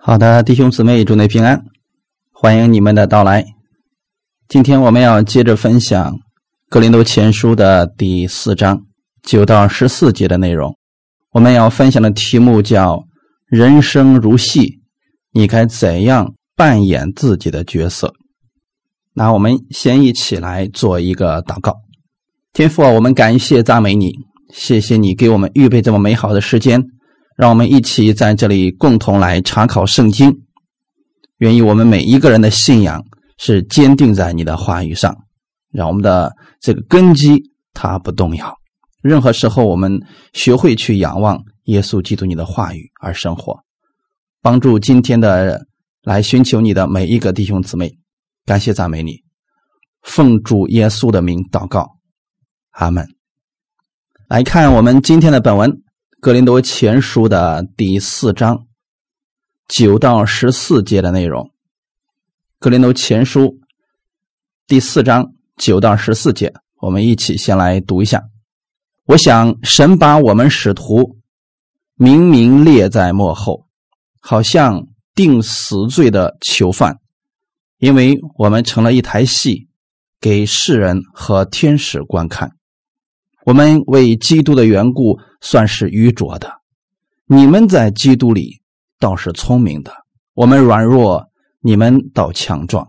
好的，弟兄姊妹，祝你平安，欢迎你们的到来。今天我们要接着分享《格林多前书》的第四章九到十四节的内容。我们要分享的题目叫“人生如戏”，你该怎样扮演自己的角色？那我们先一起来做一个祷告。天父啊，我们感谢赞美你，谢谢你给我们预备这么美好的时间。让我们一起在这里共同来查考圣经。愿意我们每一个人的信仰是坚定在你的话语上，让我们的这个根基它不动摇。任何时候，我们学会去仰望耶稣基督你的话语而生活，帮助今天的来寻求你的每一个弟兄姊妹。感谢赞美你，奉主耶稣的名祷告，阿门。来看我们今天的本文。格林多前书的第四章九到十四节的内容。格林多前书第四章九到十四节，我们一起先来读一下。我想，神把我们使徒明明列在幕后，好像定死罪的囚犯，因为我们成了一台戏，给世人和天使观看。我们为基督的缘故算是愚拙的，你们在基督里倒是聪明的。我们软弱，你们倒强壮；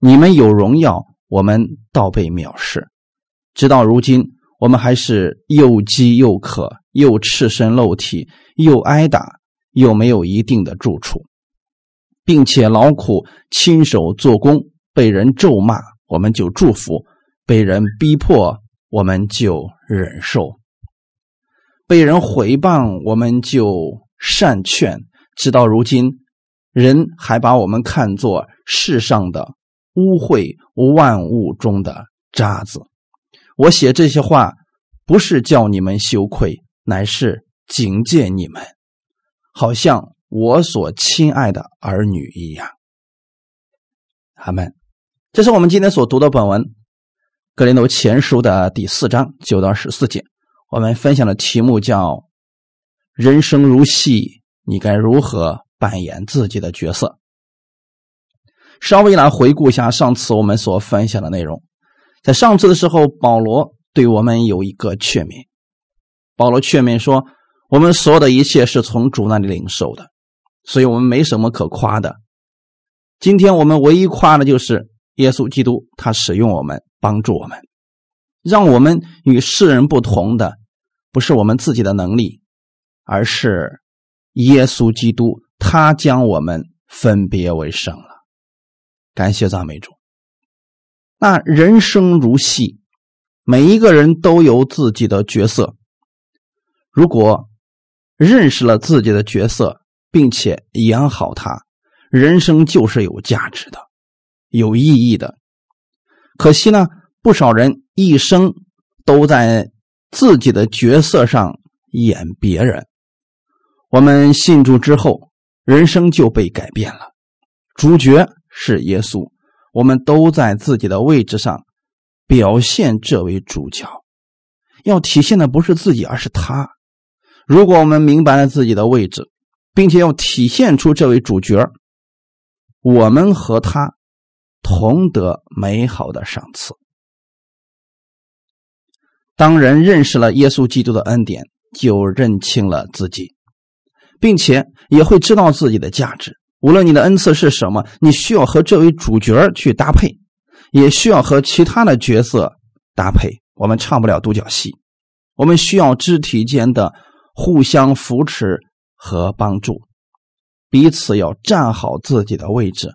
你们有荣耀，我们倒被藐视。直到如今，我们还是又饥又渴，又赤身露体，又挨打，又没有一定的住处，并且劳苦亲手做工，被人咒骂，我们就祝福；被人逼迫。我们就忍受被人毁谤，我们就善劝。直到如今，人还把我们看作世上的污秽万物中的渣子。我写这些话，不是叫你们羞愧，乃是警戒你们，好像我所亲爱的儿女一样。阿门。这是我们今天所读的本文。格林多前书的第四章九到十四节，我们分享的题目叫“人生如戏，你该如何扮演自己的角色？”稍微来回顾一下上次我们所分享的内容。在上次的时候，保罗对我们有一个劝勉。保罗劝勉说：“我们所有的一切是从主那里领受的，所以我们没什么可夸的。今天我们唯一夸的就是耶稣基督，他使用我们。”帮助我们，让我们与世人不同的，不是我们自己的能力，而是耶稣基督，他将我们分别为圣了。感谢赞美主。那人生如戏，每一个人都有自己的角色。如果认识了自己的角色，并且演好它，人生就是有价值的，有意义的。可惜呢，不少人一生都在自己的角色上演别人。我们信主之后，人生就被改变了。主角是耶稣，我们都在自己的位置上表现这位主角。要体现的不是自己，而是他。如果我们明白了自己的位置，并且要体现出这位主角，我们和他。同得美好的赏赐。当人认识了耶稣基督的恩典，就认清了自己，并且也会知道自己的价值。无论你的恩赐是什么，你需要和这位主角去搭配，也需要和其他的角色搭配。我们唱不了独角戏，我们需要肢体间的互相扶持和帮助，彼此要站好自己的位置，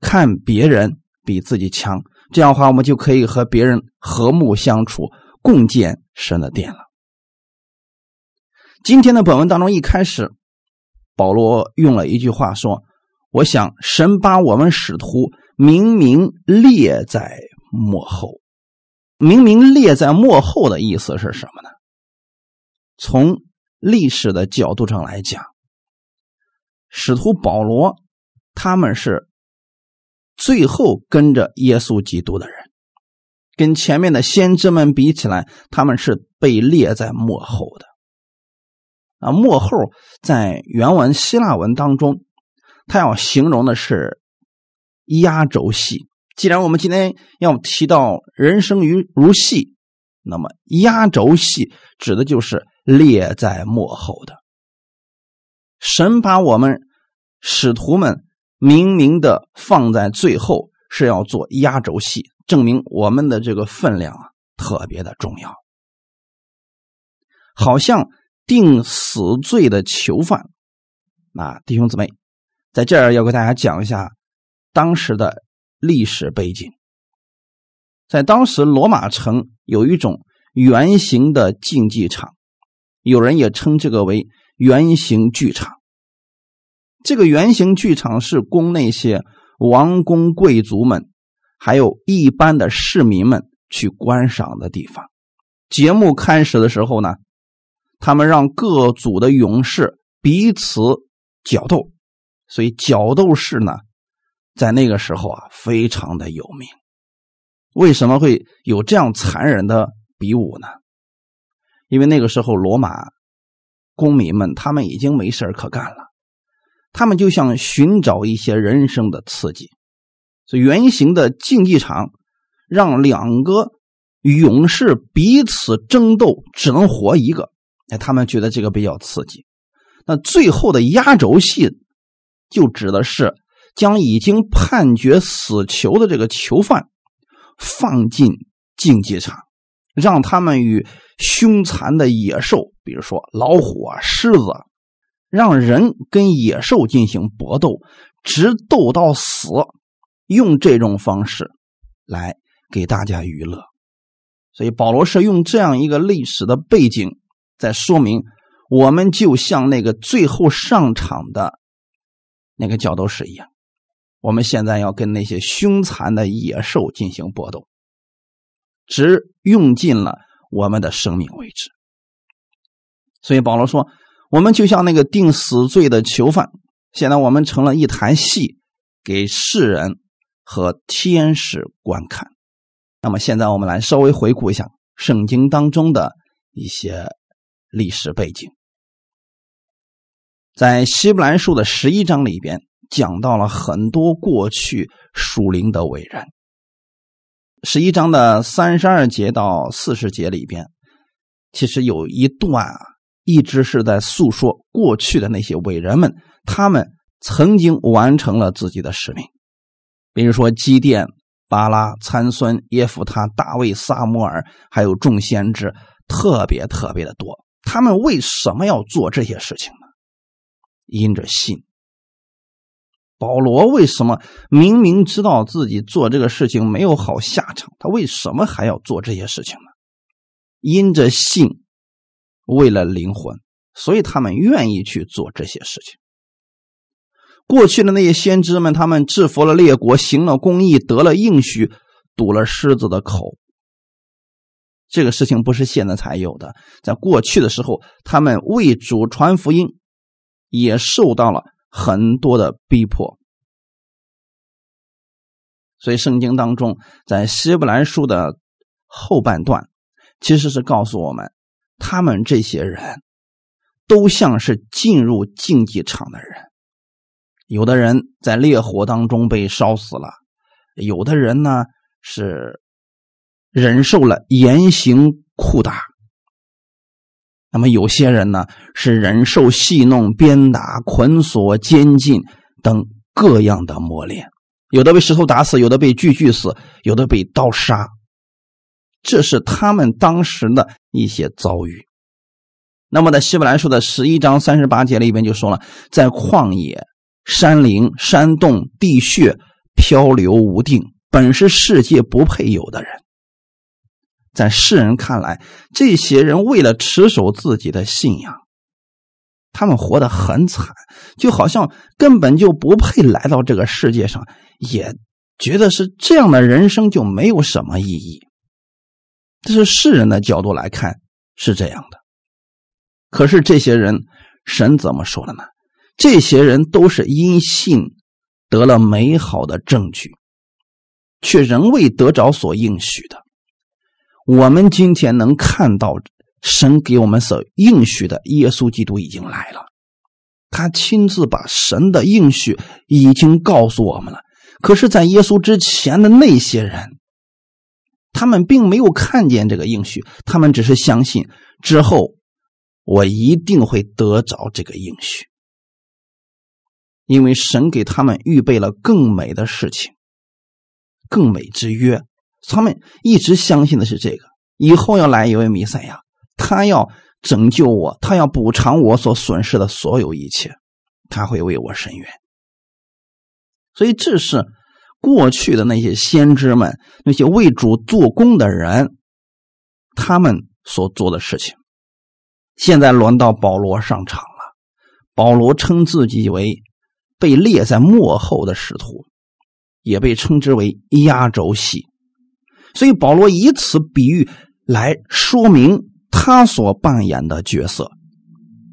看别人。比自己强，这样的话，我们就可以和别人和睦相处，共建神的殿了。今天的本文当中，一开始保罗用了一句话说：“我想神把我们使徒明明列在幕后，明明列在幕后的意思是什么呢？从历史的角度上来讲，使徒保罗他们是。”最后跟着耶稣基督的人，跟前面的先知们比起来，他们是被列在幕后的。啊，幕后在原文希腊文当中，他要形容的是压轴戏。既然我们今天要提到人生于如戏，那么压轴戏指的就是列在幕后的。神把我们使徒们明明的放在最后，是要做压轴戏，证明我们的这个分量啊特别的重要。好像定死罪的囚犯，啊，弟兄姊妹，在这儿要给大家讲一下当时的历史背景。在当时罗马城有一种圆形的竞技场，有人也称这个为圆形剧场。这个圆形剧场是供那些王公贵族们，还有一般的市民们去观赏的地方。节目开始的时候呢。他们让各组的勇士彼此角斗，所以角斗士呢，在那个时候啊，非常的有名。为什么会有这样残忍的比武呢？因为那个时候罗马公民们他们已经没事可干了，他们就想寻找一些人生的刺激，这圆形的竞技场让两个勇士彼此争斗，只能活一个。哎，他们觉得这个比较刺激。那最后的压轴戏，就指的是将已经判决死囚的这个囚犯放进竞技场，让他们与凶残的野兽，比如说老虎啊、狮子，让人跟野兽进行搏斗，直斗到死，用这种方式来给大家娱乐。所以保罗是用这样一个历史的背景。在说明，我们就像那个最后上场的那个角斗士一样，我们现在要跟那些凶残的野兽进行搏斗，直用尽了我们的生命为止。所以保罗说，我们就像那个定死罪的囚犯，现在我们成了一台戏，给世人和天使观看。那么现在我们来稍微回顾一下圣经当中的一些。历史背景，在希伯来书的十一章里边讲到了很多过去属灵的伟人。十一章的三十二节到四十节里边，其实有一段啊，一直是在诉说过去的那些伟人们，他们曾经完成了自己的使命。比如说基甸、巴拉、参孙、耶夫他、大卫、撒摩尔，还有众先知，特别特别的多。他们为什么要做这些事情呢？因着信。保罗为什么明明知道自己做这个事情没有好下场，他为什么还要做这些事情呢？因着信，为了灵魂，所以他们愿意去做这些事情。过去的那些先知们，他们制服了列国，行了公义，得了应许，堵了狮子的口。这个事情不是现在才有的，在过去的时候，他们为主传福音，也受到了很多的逼迫。所以，圣经当中，在希伯来书的后半段，其实是告诉我们，他们这些人都像是进入竞技场的人，有的人在烈火当中被烧死了，有的人呢是。忍受了严刑酷打，那么有些人呢是忍受戏弄、鞭打、捆锁、监禁等各样的磨练，有的被石头打死，有的被锯锯死，有的被刀杀，这是他们当时的一些遭遇。那么在希伯来书的十一章三十八节里边就说了，在旷野、山林、山洞、地穴漂流无定，本是世界不配有的人。在世人看来，这些人为了持守自己的信仰，他们活得很惨，就好像根本就不配来到这个世界上，也觉得是这样的人生就没有什么意义。这是世人的角度来看是这样的。可是这些人，神怎么说的呢？这些人都是因信得了美好的证据，却仍未得着所应许的。我们今天能看到神给我们所应许的耶稣基督已经来了，他亲自把神的应许已经告诉我们了。可是，在耶稣之前的那些人，他们并没有看见这个应许，他们只是相信之后我一定会得着这个应许，因为神给他们预备了更美的事情，更美之约。他们一直相信的是这个，以后要来一位弥赛亚，他要拯救我，他要补偿我所损失的所有一切，他会为我伸冤。所以这是过去的那些先知们、那些为主做工的人，他们所做的事情。现在轮到保罗上场了，保罗称自己为被列在幕后的使徒，也被称之为压轴戏。所以保罗以此比喻来说明他所扮演的角色，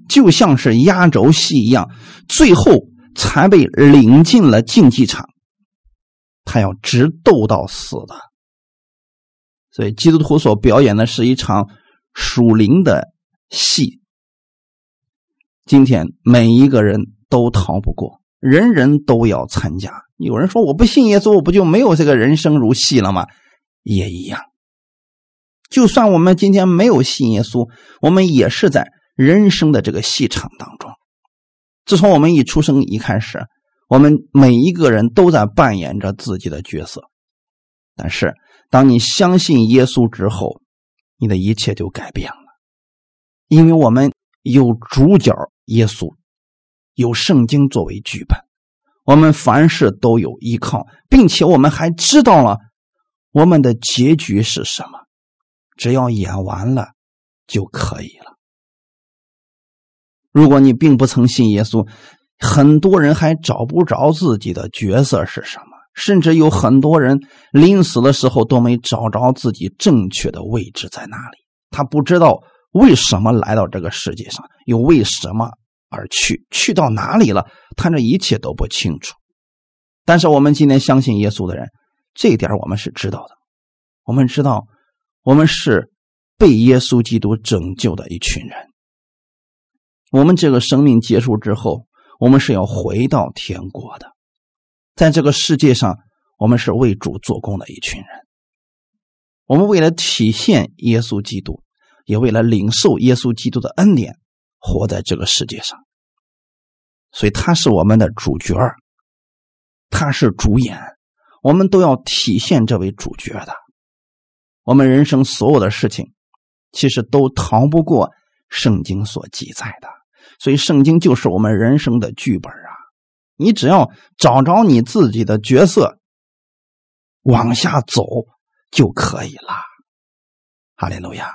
就像是压轴戏一样，最后才被领进了竞技场，他要直斗到死的。所以基督徒所表演的是一场属灵的戏。今天每一个人都逃不过，人人都要参加。有人说我不信耶稣，我不就没有这个人生如戏了吗？也一样，就算我们今天没有信耶稣，我们也是在人生的这个戏场当中。自从我们一出生一开始，我们每一个人都在扮演着自己的角色。但是，当你相信耶稣之后，你的一切就改变了，因为我们有主角耶稣，有圣经作为剧本，我们凡事都有依靠，并且我们还知道了。我们的结局是什么？只要演完了就可以了。如果你并不曾信耶稣，很多人还找不着自己的角色是什么，甚至有很多人临死的时候都没找着自己正确的位置在哪里。他不知道为什么来到这个世界上，又为什么而去，去到哪里了，他这一切都不清楚。但是我们今天相信耶稣的人。这一点我们是知道的，我们知道，我们是被耶稣基督拯救的一群人。我们这个生命结束之后，我们是要回到天国的。在这个世界上，我们是为主做工的一群人。我们为了体现耶稣基督，也为了领受耶稣基督的恩典，活在这个世界上。所以他是我们的主角他是主演。我们都要体现这位主角的。我们人生所有的事情，其实都逃不过圣经所记载的。所以，圣经就是我们人生的剧本啊！你只要找着你自己的角色，往下走就可以了。哈利路亚！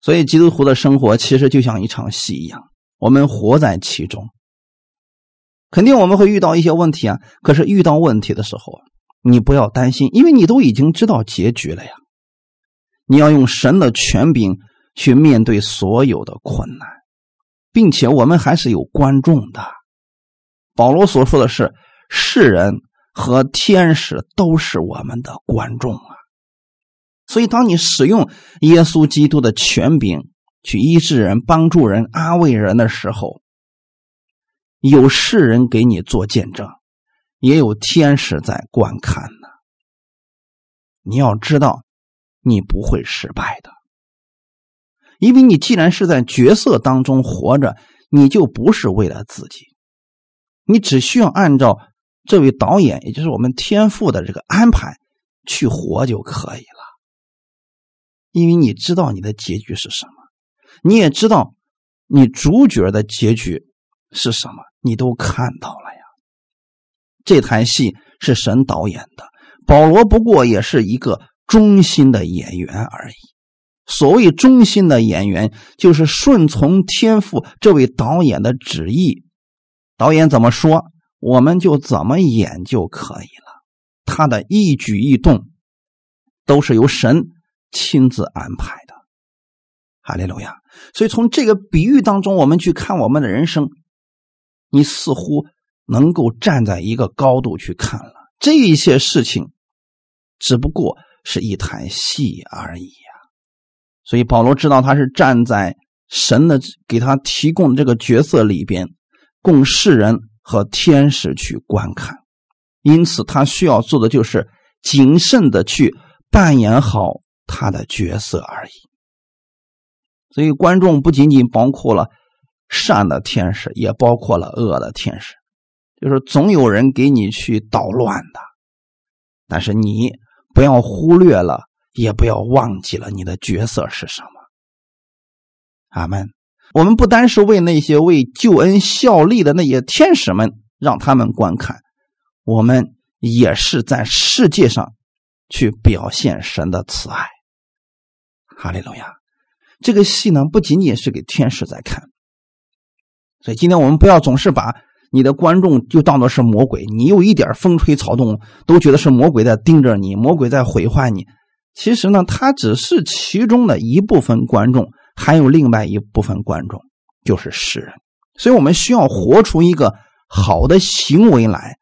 所以，基督徒的生活其实就像一场戏一样，我们活在其中。肯定我们会遇到一些问题啊！可是遇到问题的时候，你不要担心，因为你都已经知道结局了呀。你要用神的权柄去面对所有的困难，并且我们还是有观众的。保罗所说的是，世人和天使都是我们的观众啊。所以，当你使用耶稣基督的权柄去医治人、帮助人、安慰人的时候，有世人给你做见证。也有天使在观看呢。你要知道，你不会失败的，因为你既然是在角色当中活着，你就不是为了自己，你只需要按照这位导演，也就是我们天赋的这个安排去活就可以了。因为你知道你的结局是什么，你也知道你主角的结局是什么，你都看到了呀。这台戏是神导演的，保罗不过也是一个忠心的演员而已。所谓忠心的演员，就是顺从天赋这位导演的旨意，导演怎么说，我们就怎么演就可以了。他的一举一动都是由神亲自安排的。哈利路亚！所以从这个比喻当中，我们去看我们的人生，你似乎。能够站在一个高度去看了这一些事情，只不过是一台戏而已。所以保罗知道他是站在神的给他提供的这个角色里边，供世人和天使去观看。因此，他需要做的就是谨慎的去扮演好他的角色而已。所以，观众不仅仅包括了善的天使，也包括了恶的天使。就是总有人给你去捣乱的，但是你不要忽略了，也不要忘记了你的角色是什么。阿门。我们不单是为那些为救恩效力的那些天使们让他们观看，我们也是在世界上去表现神的慈爱。哈利路亚。这个戏呢，不仅仅是给天使在看，所以今天我们不要总是把你的观众就当做是魔鬼，你有一点风吹草动都觉得是魔鬼在盯着你，魔鬼在毁坏你。其实呢，他只是其中的一部分观众，还有另外一部分观众就是世人。所以我们需要活出一个好的行为来，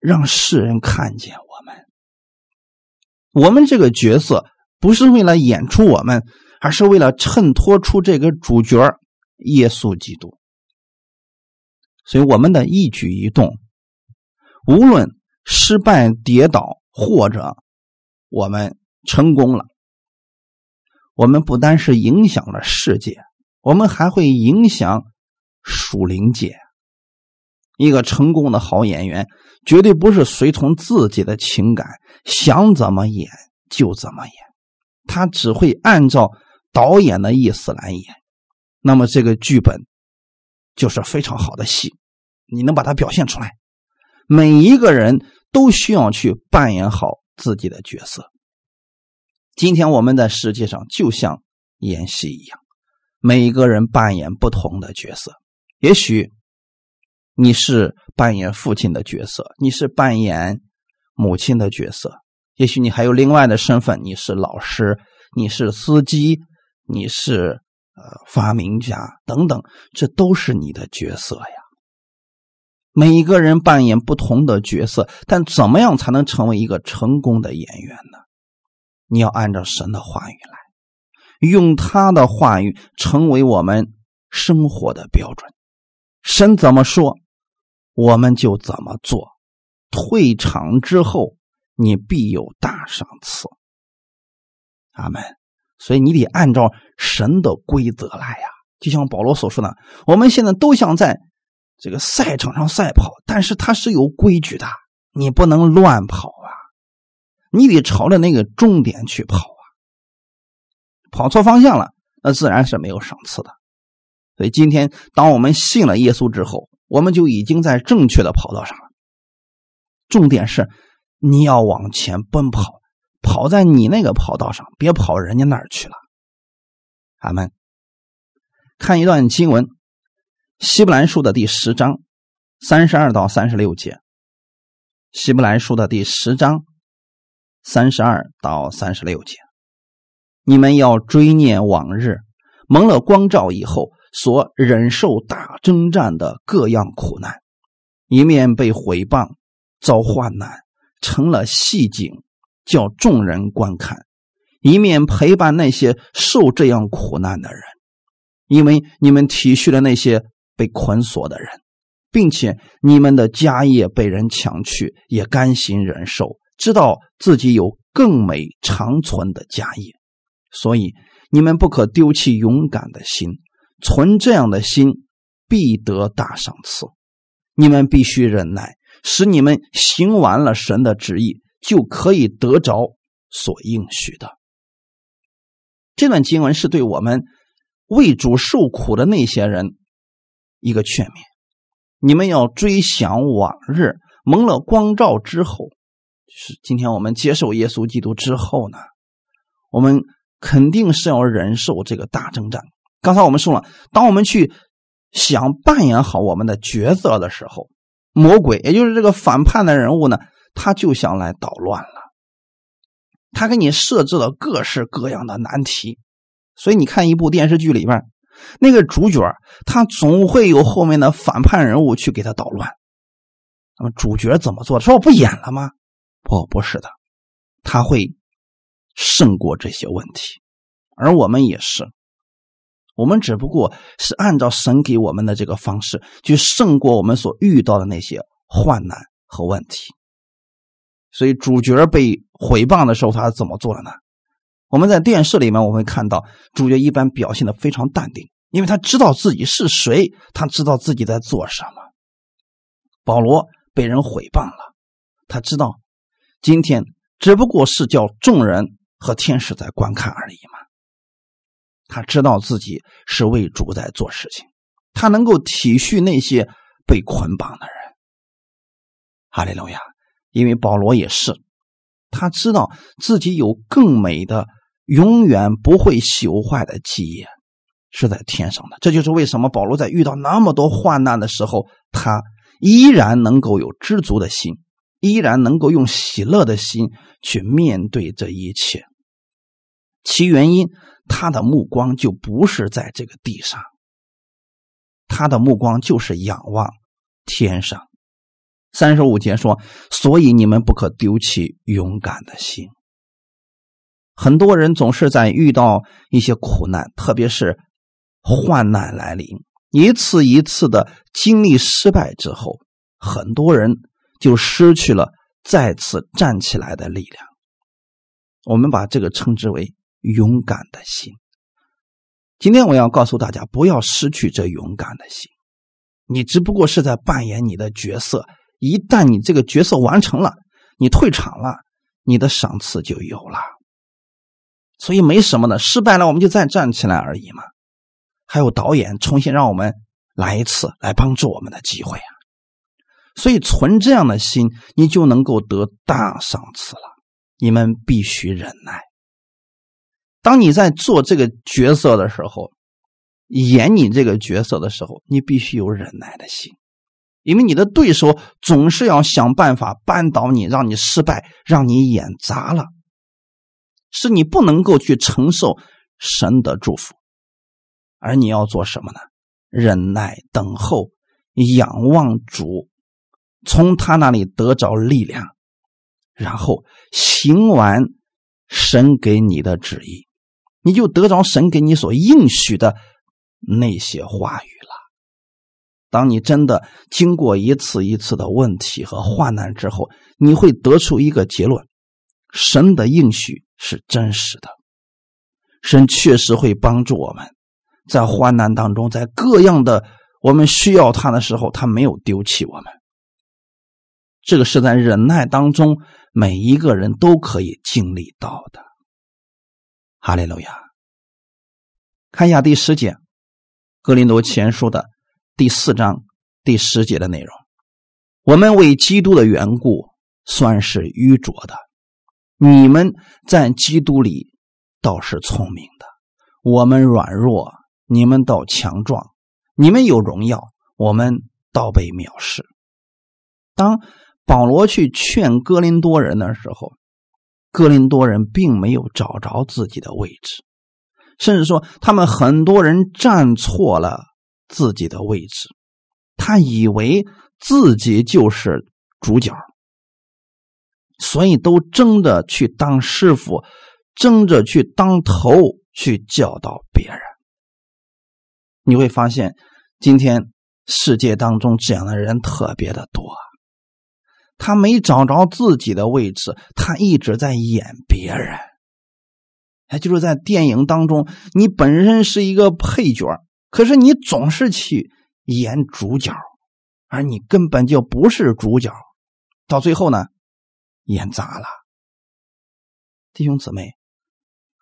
让世人看见我们。我们这个角色不是为了演出我们。而是为了衬托出这个主角耶稣基督，所以我们的一举一动，无论失败、跌倒，或者我们成功了，我们不单是影响了世界，我们还会影响属灵界。一个成功的好演员，绝对不是随从自己的情感，想怎么演就怎么演，他只会按照。导演的意思来演，那么这个剧本就是非常好的戏，你能把它表现出来。每一个人都需要去扮演好自己的角色。今天我们在世界上就像演戏一样，每一个人扮演不同的角色。也许你是扮演父亲的角色，你是扮演母亲的角色，也许你还有另外的身份，你是老师，你是司机。你是呃发明家等等，这都是你的角色呀。每一个人扮演不同的角色，但怎么样才能成为一个成功的演员呢？你要按照神的话语来，用他的话语成为我们生活的标准。神怎么说，我们就怎么做。退场之后，你必有大赏赐。阿门。所以你得按照神的规则来呀，就像保罗所说的，我们现在都想在这个赛场上赛跑，但是它是有规矩的，你不能乱跑，你得朝着那个终点去跑啊，跑错方向了，那自然是没有赏赐的。所以今天当我们信了耶稣之后，我们就已经在正确的跑道上了。重点是你要往前奔跑。跑在你那个跑道上，别跑人家那儿去了。阿门。看一段经文，《希伯来书》的第十章三十二到三十六节，《希伯来书》的第十章三十二到三十六节，你们要追念往日蒙了光照以后所忍受大征战的各样苦难，一面被毁谤、遭患难，成了戏景。叫众人观看，一面陪伴那些受这样苦难的人，因为你们体恤了那些被捆锁的人，并且你们的家业被人抢去，也甘心忍受，知道自己有更美长存的家业，所以你们不可丢弃勇敢的心，存这样的心必得大赏赐。你们必须忍耐，使你们行完了神的旨意。就可以得着所应许的。这段经文是对我们为主受苦的那些人一个劝勉。你们要追想往日蒙了光照之后，是今天我们接受耶稣基督之后呢，我们肯定是要忍受这个大征战。刚才我们说了，当我们去想扮演好我们的角色的时候，魔鬼也就是这个反叛的人物呢。他就想来捣乱了，他给你设置了各式各样的难题，所以你看一部电视剧里边，那个主角他总会有后面的反叛人物去给他捣乱。那么主角怎么做？说我不演了吗？不，不是的，他会胜过这些问题。而我们也是，我们只不过是按照神给我们的这个方式，去胜过我们所遇到的那些患难和问题。所以主角被毁谤的时候，他怎么做的呢？我们在电视里面我们会看到，主角一般表现的非常淡定，因为他知道自己是谁，他知道自己在做什么。保罗被人毁谤了，他知道今天只不过是叫众人和天使在观看而已嘛。他知道自己是为主在做事情，他能够体恤那些被捆绑的人。哈利路亚。因为保罗也是，他知道自己有更美的、永远不会朽坏的基业，是在天上的。这就是为什么保罗在遇到那么多患难的时候，他依然能够有知足的心，依然能够用喜乐的心去面对这一切。其原因，他的目光就不是在这个地上，他的目光就是仰望天上。三十五节说：“所以你们不可丢弃勇敢的心。”很多人总是在遇到一些苦难，特别是患难来临，一次一次的经历失败之后，很多人就失去了再次站起来的力量。我们把这个称之为勇敢的心。今天我要告诉大家，不要失去这勇敢的心。你只不过是在扮演你的角色。一旦你这个角色完成了，你退场了，你的赏赐就有了。所以没什么的，失败了我们就再站起来而已嘛。还有导演重新让我们来一次，来帮助我们的机会啊。所以存这样的心，你就能够得大赏赐了。你们必须忍耐。当你在做这个角色的时候，演你这个角色的时候，你必须有忍耐的心。因为你的对手总是要想办法扳倒你，让你失败，让你演砸了，是你不能够去承受神的祝福，而你要做什么呢？忍耐、等候、仰望主，从他那里得着力量，然后行完神给你的旨意，你就得着神给你所应许的那些话语了。当你真的经过一次一次的问题和患难之后，你会得出一个结论：神的应许是真实的，神确实会帮助我们，在患难当中，在各样的我们需要他的时候，他没有丢弃我们。这个是在忍耐当中，每一个人都可以经历到的。哈利路亚！看一下第十节，《格林多前书》的。第四章第十节的内容，我们为基督的缘故算是愚拙的，你们在基督里倒是聪明的。我们软弱，你们倒强壮；你们有荣耀，我们倒被藐视。当保罗去劝哥林多人的时候，哥林多人并没有找着自己的位置，甚至说他们很多人站错了。自己的位置，他以为自己就是主角，所以都争着去当师傅，争着去当头，去教导别人。你会发现，今天世界当中这样的人特别的多。他没找着自己的位置，他一直在演别人。哎，就是在电影当中，你本身是一个配角。可是你总是去演主角，而你根本就不是主角，到最后呢，演砸了。弟兄姊妹，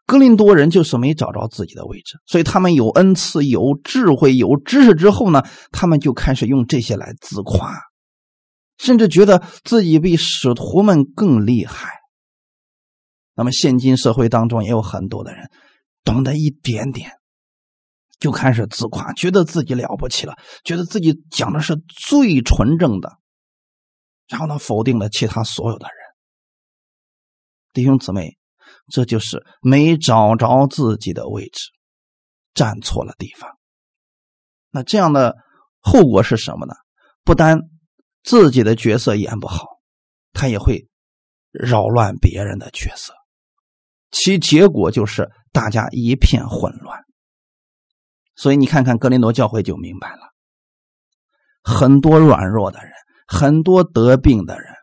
格林多人就是没找着自己的位置，所以他们有恩赐、有智慧、有知识之后呢，他们就开始用这些来自夸，甚至觉得自己比使徒们更厉害。那么现今社会当中也有很多的人懂得一点点。就开始自夸，觉得自己了不起了，觉得自己讲的是最纯正的，然后呢，否定了其他所有的人。弟兄姊妹，这就是没找着自己的位置，站错了地方。那这样的后果是什么呢？不单自己的角色演不好，他也会扰乱别人的角色，其结果就是大家一片混乱。所以你看看格林多教会就明白了，很多软弱的人，很多得病的人，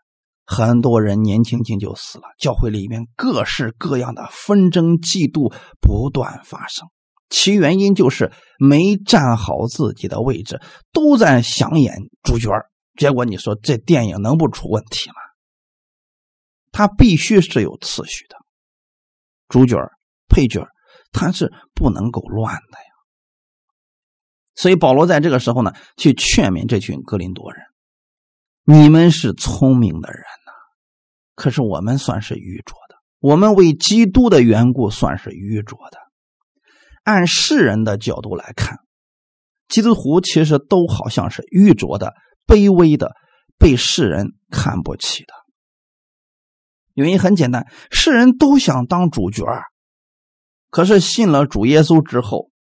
很多人年轻轻就死了。教会里面各式各样的纷争、嫉妒不断发生，其原因就是没站好自己的位置，都在想演主角结果你说这电影能不出问题吗？它必须是有次序的，主角、配角，他是不能够乱的呀。所以保罗在这个时候呢，去劝勉这群格林多人：“你们是聪明的人呐，可是我们算是愚拙的。我们为基督的缘故算是愚拙的。按世人的角度来看，基督徒其实都好像是愚拙的、卑微的，被世人看不起的。原因很简单，世人都想当主角可是信了主耶稣之后，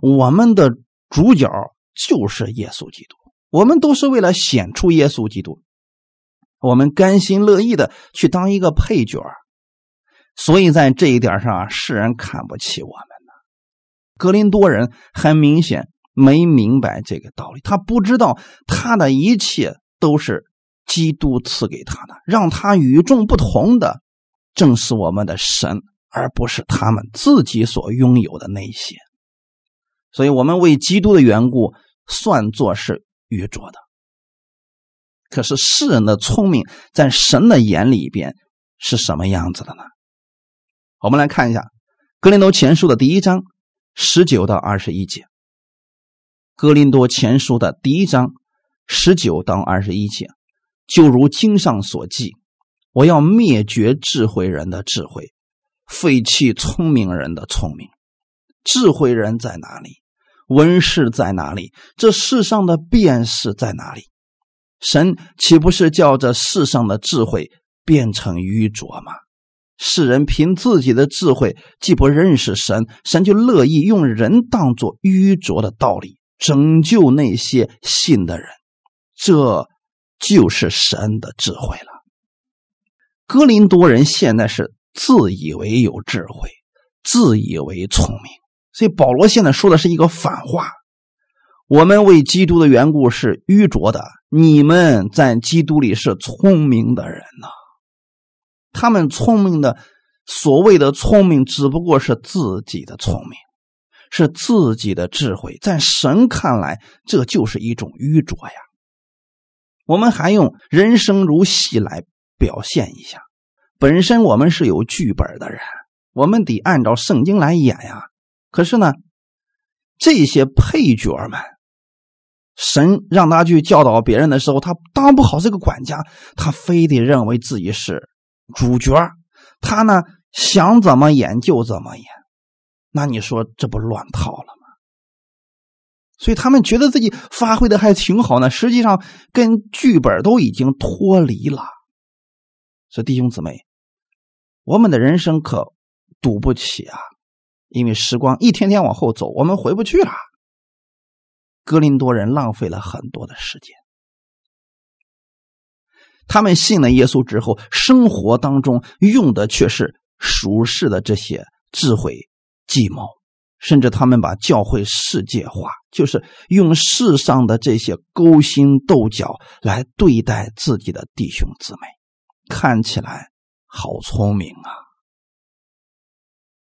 我们的。”主角就是耶稣基督，我们都是为了显出耶稣基督，我们甘心乐意的去当一个配角所以在这一点上，世人看不起我们呢。格林多人很明显没明白这个道理，他不知道他的一切都是基督赐给他的，让他与众不同的正是我们的神，而不是他们自己所拥有的那些。所以我们为基督的缘故，算作是愚拙的。可是世人的聪明，在神的眼里边是什么样子的呢？我们来看一下《格林多前书》的第一章十九到二十一节，《格林多前书》的第一章十九到二十一节，就如经上所记：“我要灭绝智慧人的智慧，废弃聪明人的聪明。智慧人在哪里？”文士在哪里？这世上的辨识在哪里？神岂不是叫这世上的智慧变成愚拙吗？世人凭自己的智慧，既不认识神，神就乐意用人当作愚拙的道理拯救那些信的人。这就是神的智慧了。哥林多人现在是自以为有智慧，自以为聪明。所以保罗现在说的是一个反话：我们为基督的缘故是愚拙的，你们在基督里是聪明的人呐。他们聪明的，所谓的聪明，只不过是自己的聪明，是自己的智慧，在神看来，这就是一种愚拙呀。我们还用人生如戏来表现一下，本身我们是有剧本的人，我们得按照圣经来演呀。可是呢，这些配角们，神让他去教导别人的时候，他当不好这个管家，他非得认为自己是主角，他呢想怎么演就怎么演，那你说这不乱套了吗？所以他们觉得自己发挥的还挺好呢，实际上跟剧本都已经脱离了。所以弟兄姊妹，我们的人生可赌不起啊！因为时光一天天往后走，我们回不去了。格林多人浪费了很多的时间，他们信了耶稣之后，生活当中用的却是俗世的这些智慧计谋，甚至他们把教会世界化，就是用世上的这些勾心斗角来对待自己的弟兄姊妹，看起来好聪明啊。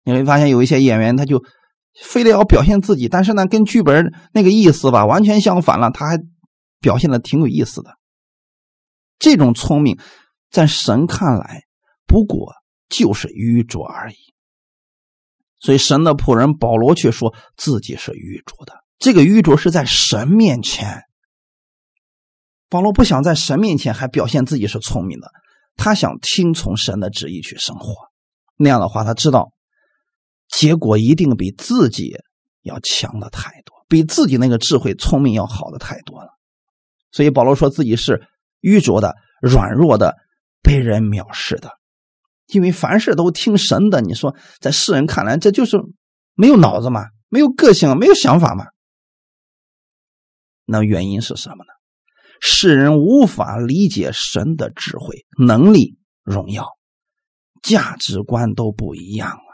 你会发现有一些演员，他就非得要表现自己，但是呢，跟剧本那个意思吧完全相反了。他还表现的挺有意思的。这种聪明，在神看来不过就是愚拙而已。所以神的仆人保罗却说自己是愚拙的。这个愚拙是在神面前，保罗不想在神面前还表现自己是聪明的，他想听从神的旨意去生活。那样的话，他知道。结果一定比自己要强的太多，比自己那个智慧、聪明要好的太多了。所以保罗说自己是愚拙的、软弱的、被人藐视的。因为凡事都听神的，你说在世人看来，这就是没有脑子嘛，没有个性，没有想法嘛。那原因是什么呢？世人无法理解神的智慧、能力、荣耀、价值观都不一样啊。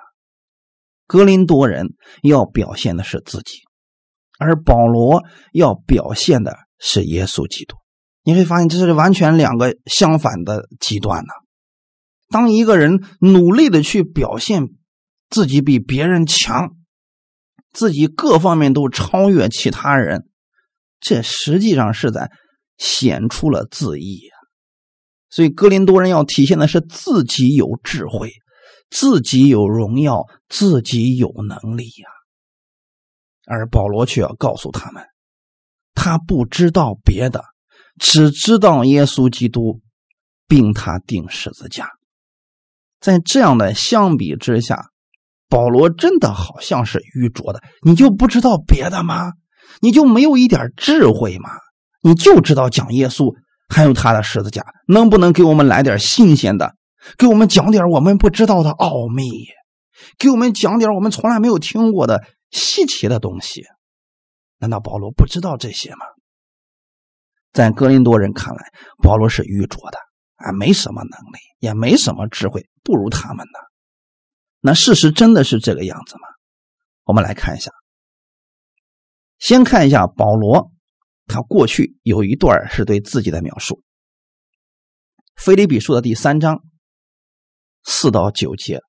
格林多人要表现的是自己，而保罗要表现的是耶稣基督。你会发现，这是完全两个相反的极端呢。当一个人努力的去表现自己比别人强，自己各方面都超越其他人，这实际上是在显出了自义呀。所以，哥林多人要体现的是自己有智慧，自己有荣耀，自己有能力呀。而保罗却要告诉他们，他不知道别的，只知道耶稣基督，并他钉十字架。在这样的相比之下，保罗真的好像是愚拙的。你就不知道别的吗？你就没有一点智慧吗？你就知道讲耶稣，还有他的十字架，能不能给我们来点新鲜的？给我们讲点我们不知道的奥秘，给我们讲点我们从来没有听过的。稀奇的东西，难道保罗不知道这些吗？在哥林多人看来，保罗是愚拙的啊，没什么能力，也没什么智慧，不如他们呢。那事实真的是这个样子吗？我们来看一下，先看一下保罗，他过去有一段是对自己的描述，《腓立比书》的第三章四到九节，《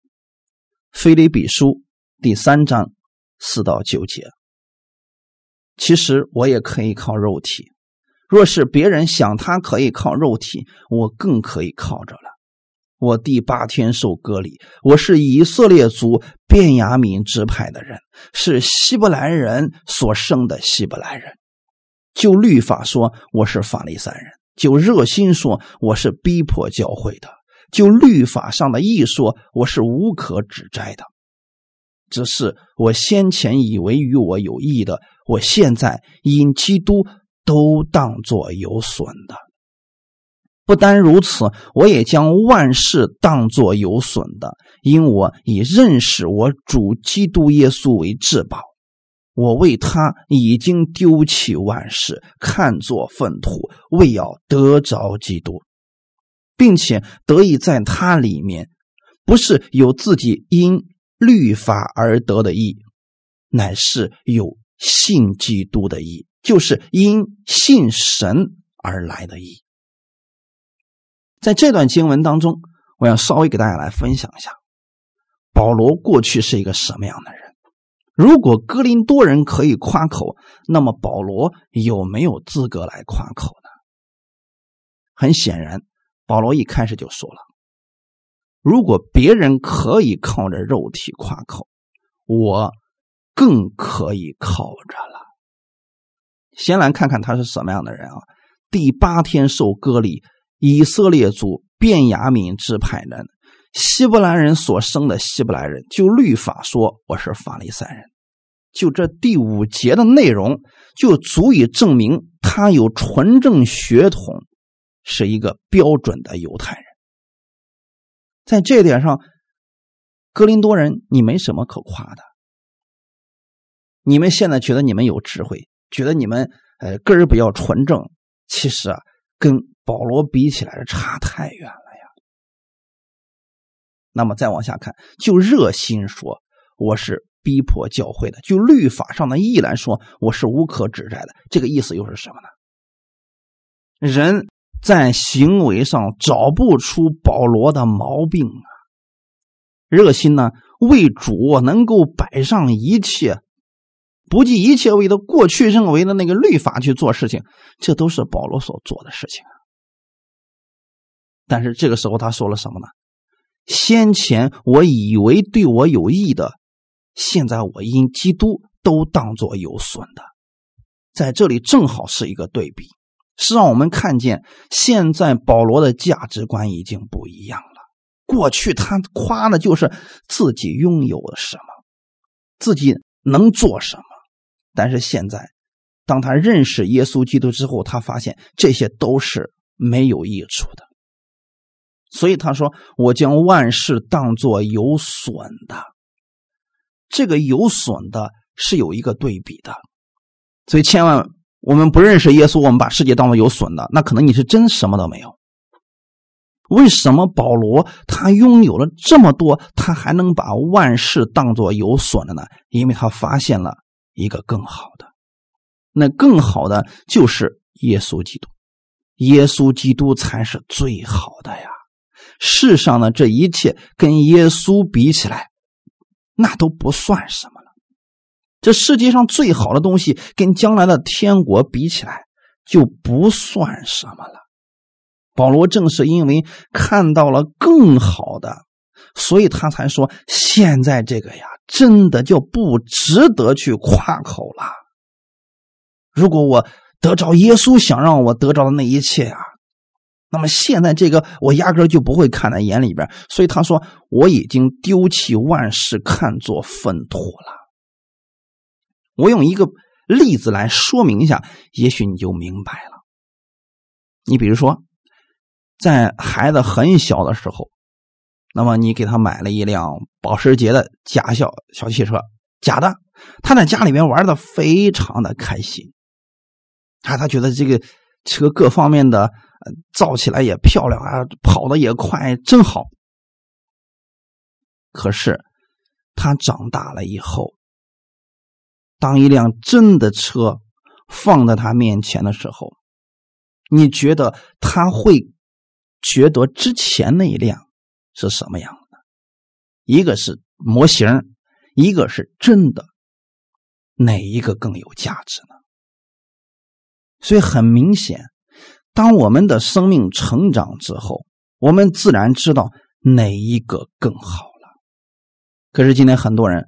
腓立比书》第三章。四到九节，其实我也可以靠肉体。若是别人想他可以靠肉体，我更可以靠着了。我第八天受割礼，我是以色列族便雅悯支派的人，是希伯来人所生的希伯来人。就律法说，我是法利赛人；就热心说，我是逼迫教会的；就律法上的义说，我是无可指摘的。只是我先前以为与我有益的，我现在因基督都当作有损的。不单如此，我也将万事当作有损的，因我以认识我主基督耶稣为至宝。我为他已经丢弃万事，看作粪土，为要得着基督，并且得以在他里面，不是有自己因。律法而得的义，乃是有信基督的义，就是因信神而来的义。在这段经文当中，我要稍微给大家来分享一下，保罗过去是一个什么样的人。如果哥林多人可以夸口，那么保罗有没有资格来夸口呢？很显然，保罗一开始就说了。如果别人可以靠着肉体夸口，我更可以靠着。先来看看他是什么样的人啊？第八天受割礼，以色列族便雅悯支派人，希伯来人所生的希伯来人。就律法说，我是法利赛人。就这第五节的内容，就足以证明他有纯正血统，是一个标准的犹太人。在这点上，格林多人，你没什么可夸的。你们现在觉得你们有智慧，觉得你们呃根儿比较纯正，其实啊，跟保罗比起来差太远了呀。那么再往下看，就热心说我是逼迫教会的，就律法上的义来说，我是无可指摘的。这个意思又是什么呢？人。在行为上找不出保罗的毛病啊！热心呢，为主能够摆上一切，不计一切为的过去认为的那个律法去做事情，这都是保罗所做的事情。但是这个时候他说了什么呢？先前我以为对我有益的，现在我因基督都当作有损的，在这里正好是一个对比。是让我们看见，现在保罗的价值观已经不一样了。过去他夸的就是自己拥有了什么，自己能做什么，但是现在，当他认识耶稣基督之后，他发现这些都是没有益处的。所以他说：“我将万事当作有损的。”这个有损的是有一个对比的，所以千万。我们不认识耶稣，我们把世界当做有损的，那可能你是真什么都没有。为什么保罗他拥有了这么多，他还能把万事当做有损的呢？因为他发现了一个更好的，那更好的就是耶稣基督，耶稣基督才是最好的呀。世上的这一切跟耶稣比起来，那都不算什么了。这世界上最好的东西，跟将来的天国比起来，就不算什么了。保罗正是因为看到了更好的，所以他才说：现在这个呀，真的就不值得去夸口了。如果我得着耶稣想让我得着的那一切啊。那么现在这个我压根就不会看在眼里边，所以他说我已经丢弃万事，看作粪土了。我用一个例子来说明一下，也许你就明白了。你比如说，在孩子很小的时候，那么你给他买了一辆保时捷的假小小汽车，假的，他在家里面玩的非常的开心，啊他觉得这个车各方面的。造起来也漂亮啊，跑的也快，真好。可是他长大了以后，当一辆真的车放在他面前的时候，你觉得他会觉得之前那一辆是什么样的？一个是模型，一个是真的，哪一个更有价值呢？所以很明显。当我们的生命成长之后，我们自然知道哪一个更好了。可是今天很多人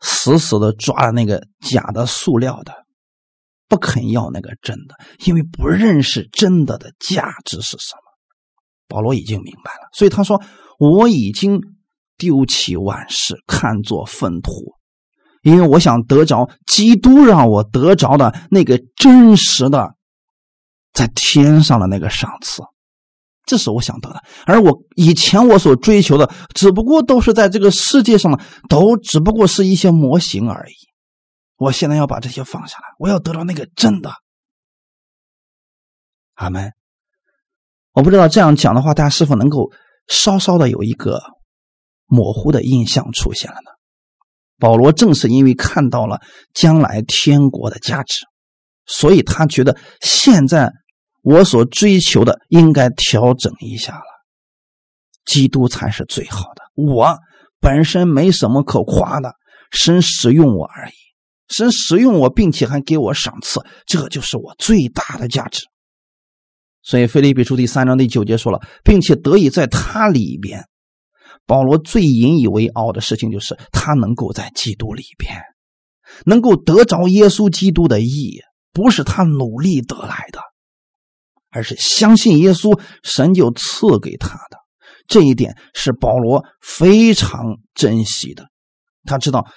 死死的抓了那个假的塑料的，不肯要那个真的，因为不认识真的的价值是什么。保罗已经明白了，所以他说：“我已经丢弃万事，看作粪土，因为我想得着基督让我得着的那个真实的。”在天上的那个赏赐，这是我想得的。而我以前我所追求的，只不过都是在这个世界上的，都只不过是一些模型而已。我现在要把这些放下来，我要得到那个真的。阿门。我不知道这样讲的话，大家是否能够稍稍的有一个模糊的印象出现了呢？保罗正是因为看到了将来天国的价值，所以他觉得现在。我所追求的应该调整一下了，基督才是最好的。我本身没什么可夸的，神使用我而已。神使用我，并且还给我赏赐，这就是我最大的价值。所以《腓立比书》第三章第九节说了，并且得以在他里边。保罗最引以为傲的事情就是他能够在基督里边，能够得着耶稣基督的义，不是他努力得来的。而是相信耶稣，神就赐给他的这一点是保罗非常珍惜的。他知道，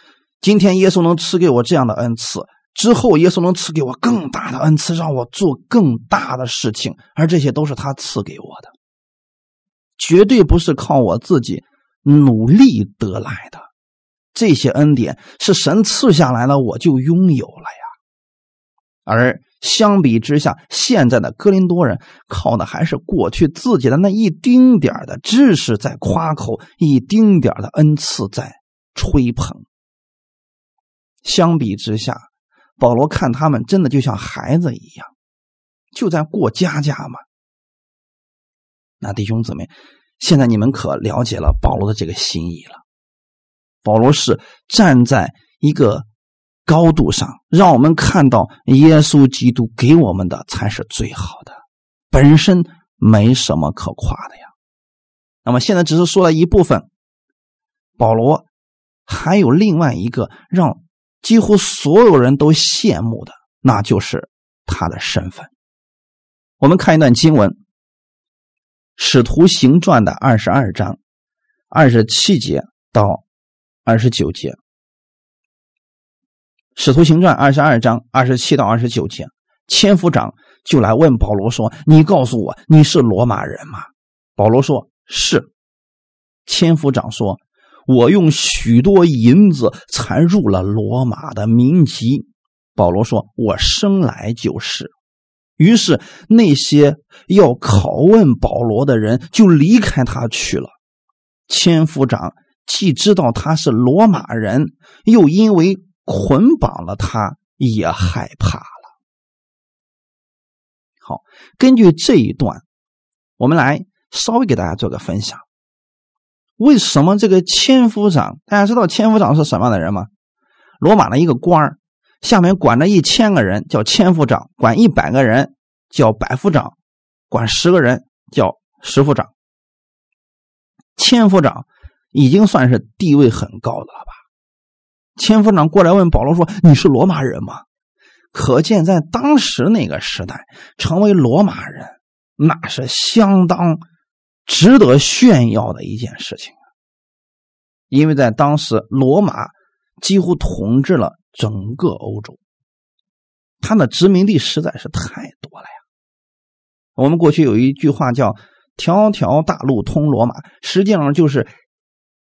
今天耶稣能赐给我这样的恩赐，之后耶稣能赐给我更大的恩赐，让我做更大的事情，而这些都是他赐给我的，绝对不是靠我自己努力得来的。这些恩典是神赐下来了，我就拥有了呀。而相比之下，现在的哥林多人靠的还是过去自己的那一丁点的知识在夸口，一丁点的恩赐在吹捧。相比之下，保罗看他们真的就像孩子一样，就在过家家嘛。那弟兄姊妹，现在你们可了解了保罗的这个心意了。保罗是站在一个。高度上，让我们看到耶稣基督给我们的才是最好的，本身没什么可夸的呀。那么现在只是说了一部分，保罗还有另外一个让几乎所有人都羡慕的，那就是他的身份。我们看一段经文，《使徒行传》的二十二章二十七节到二十九节。使徒行传二十二章二十七到二十九节，千夫长就来问保罗说：“你告诉我，你是罗马人吗？”保罗说：“是。”千夫长说：“我用许多银子才入了罗马的民籍。”保罗说：“我生来就是。”于是那些要拷问保罗的人就离开他去了。千夫长既知道他是罗马人，又因为捆绑了他，也害怕了。好，根据这一段，我们来稍微给大家做个分享。为什么这个千夫长？大家知道千夫长是什么样的人吗？罗马的一个官儿，下面管着一千个人，叫千夫长；管一百个人叫百夫长；管十个人叫十夫长。千夫长已经算是地位很高的了吧？千夫长过来问保罗说：“你是罗马人吗？”可见在当时那个时代，成为罗马人那是相当。值得炫耀的一件事情啊！因为在当时，罗马几乎统治了整个欧洲，它的殖民地实在是太多了呀。我们过去有一句话叫“条条大路通罗马”，实际上就是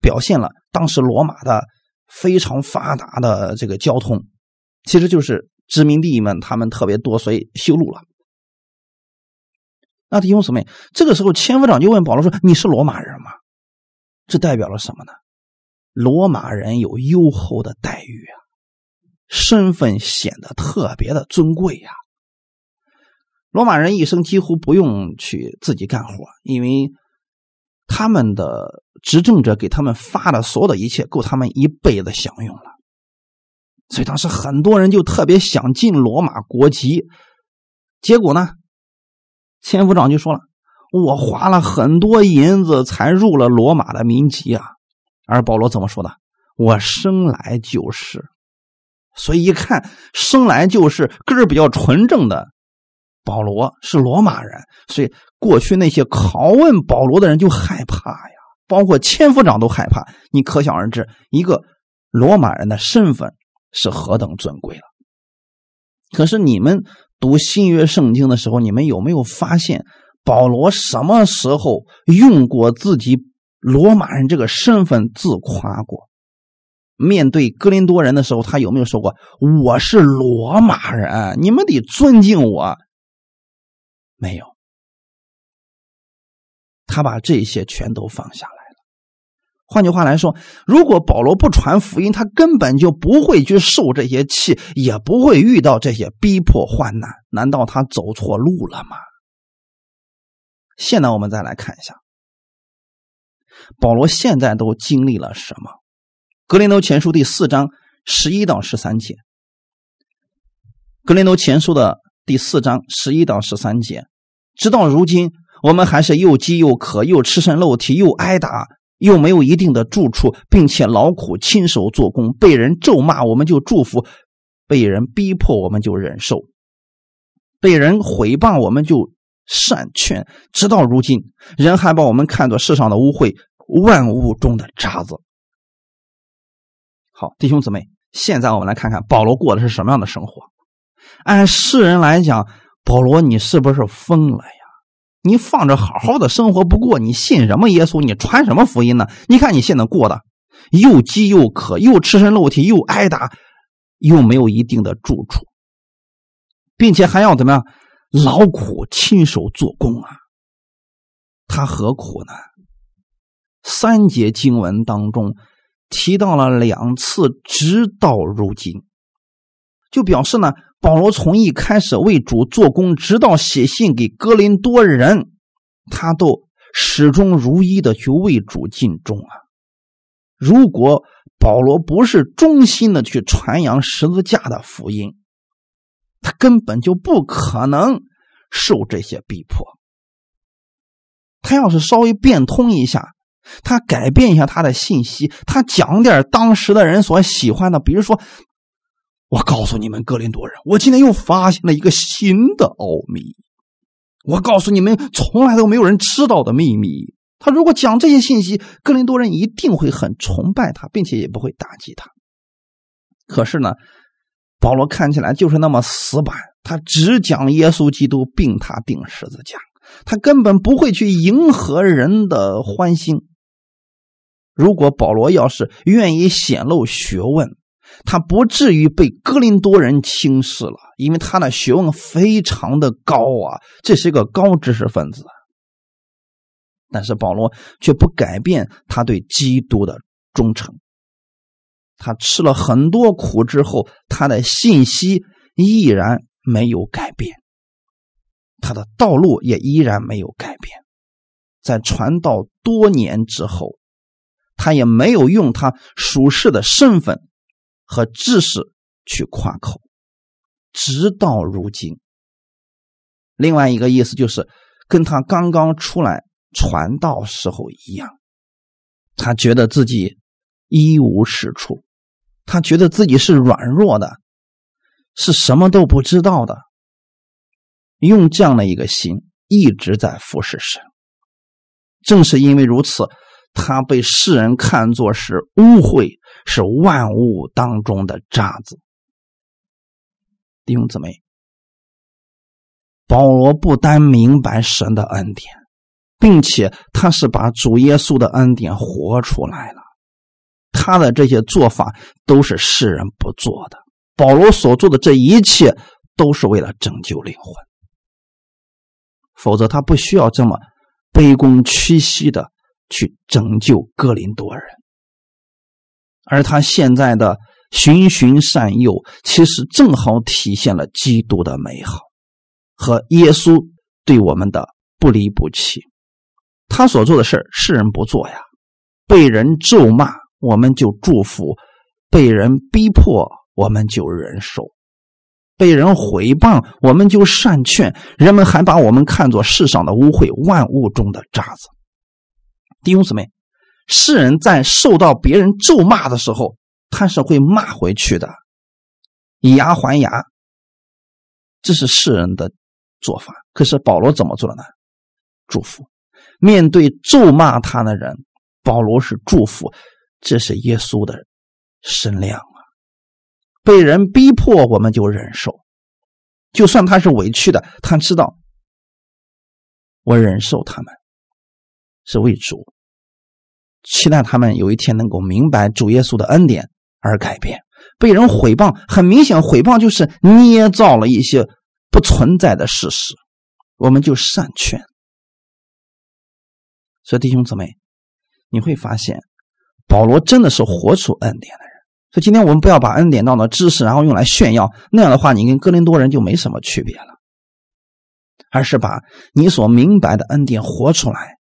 表现了当时罗马的非常发达的这个交通，其实就是殖民地们他们特别多，所以修路了。那弟兄姊妹，这个时候千夫长就问保罗说：“你是罗马人吗？”这代表了什么呢？罗马人有优厚的待遇啊，身份显得特别的尊贵呀。罗马人一生几乎不用去自己干活，因为他们的执政者给他们发的所有的一切，够他们一辈子享用了。所以当时很多人就特别想进罗马国籍，结果呢？千夫长就说了：“我花了很多银子才入了罗马的民籍啊。”而保罗怎么说的？“我生来就是。”所以一看生来就是根儿比较纯正的保罗是罗马人，所以过去那些拷问保罗的人就害怕呀，包括千夫长都害怕。你可想而知，一个罗马人的身份是何等尊贵了。可是你们。读新约圣经的时候，你们有没有发现保罗什么时候用过自己罗马人这个身份自夸过？面对哥林多人的时候，他有没有说过“我是罗马人，你们得尊敬我”？没有，他把这些全都放下了。换句话来说，如果保罗不传福音，他根本就不会去受这些气，也不会遇到这些逼迫患难。难道他走错路了吗？现在我们再来看一下，保罗现在都经历了什么？格林多前书第四章十一到十三节。格林多前书的第四章十一到十三节，直到如今，我们还是又饥又渴，又赤身露体，又挨打。又没有一定的住处，并且劳苦亲手做工，被人咒骂我们就祝福，被人逼迫我们就忍受，被人毁谤我们就善劝。直到如今，人还把我们看作世上的污秽，万物中的渣子。好，弟兄姊妹，现在我们来看看保罗过的是什么样的生活。按世人来讲，保罗你是不是疯了？你放着好好的生活不过，你信什么耶稣？你传什么福音呢？你看你现在过的又饥又渴，又赤身露体，又挨打，又没有一定的住处，并且还要怎么样劳苦亲手做工啊？他何苦呢？三节经文当中提到了两次，直到如今，就表示呢。保罗从一开始为主做工，直到写信给哥林多人，他都始终如一的去为主尽忠啊。如果保罗不是忠心的去传扬十字架的福音，他根本就不可能受这些逼迫。他要是稍微变通一下，他改变一下他的信息，他讲点当时的人所喜欢的，比如说。我告诉你们，格林多人，我今天又发现了一个新的奥秘。我告诉你们，从来都没有人知道的秘密。他如果讲这些信息，格林多人一定会很崇拜他，并且也不会打击他。可是呢，保罗看起来就是那么死板，他只讲耶稣基督，并他钉十字架，他根本不会去迎合人的欢心。如果保罗要是愿意显露学问，他不至于被哥林多人轻视了，因为他的学问非常的高啊，这是一个高知识分子。但是保罗却不改变他对基督的忠诚。他吃了很多苦之后，他的信息依然没有改变。他的道路也依然没有改变。在传道多年之后，他也没有用他属世的身份和知识去夸口，直到如今。另外一个意思就是，跟他刚刚出来传道时候一样，他觉得自己一无是处，他觉得自己是软弱的，是什么都不知道的。用这样的一个心一直在服侍神。正是因为如此，他被世人看作是污秽，是万物当中的渣子。弟兄姊妹，保罗不单明白神的恩典，并且他是把主耶稣的恩典活出来了。他的这些做法都是世人不做的。保罗所做的这一切，都是为了拯救灵魂，否则他不需要这么。卑躬屈膝的去拯救哥林多人，而他现在的循循善诱，其实正好体现了基督的美好和耶稣对我们的不离不弃。他所做的事世人不做呀。被人咒骂，我们就祝福；被人逼迫，我们就忍受。被人毁谤，我们就善劝；人们还把我们看作世上的污秽，万物中的渣子。弟兄姊妹，世人在受到别人咒骂的时候，他是会骂回去的，以牙还牙，这是世人的做法。可是保罗怎么做的呢？祝福。面对咒骂他的人，保罗是祝福，这是耶稣的身量啊。被人逼迫，我们就忍受；就算他是委屈的，他知道我忍受他们是为主，期待他们有一天能够明白主耶稣的恩典而改变。被人毁谤，很明显，毁谤就是捏造了一些不存在的事实，我们就善劝。所以弟兄姊妹，你会发现，保罗真的是活出恩典的人。所以今天我们不要把恩典当做知识，然后用来炫耀。那样的话，你跟哥林多人就没什么区别了。而是把你所明白的恩典活出来，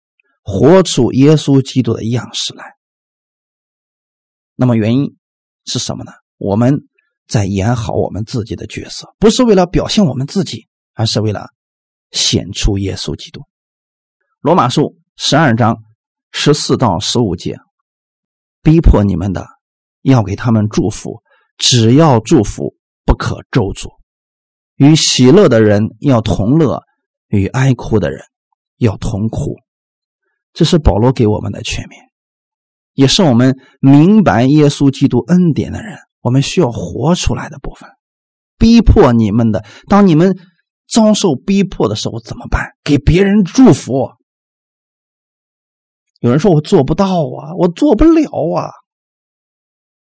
活出耶稣基督的样式来。那么原因是什么呢？我们在演好我们自己的角色，不是为了表现我们自己，而是为了显出耶稣基督。罗马书十二章十四到十五节，逼迫你们的。要给他们祝福，只要祝福，不可咒诅。与喜乐的人要同乐，与哀哭的人要同哭。这是保罗给我们的劝勉，也是我们明白耶稣基督恩典的人，我们需要活出来的部分。逼迫你们的，当你们遭受逼迫的时候怎么办？给别人祝福。有人说我做不到啊，我做不了啊。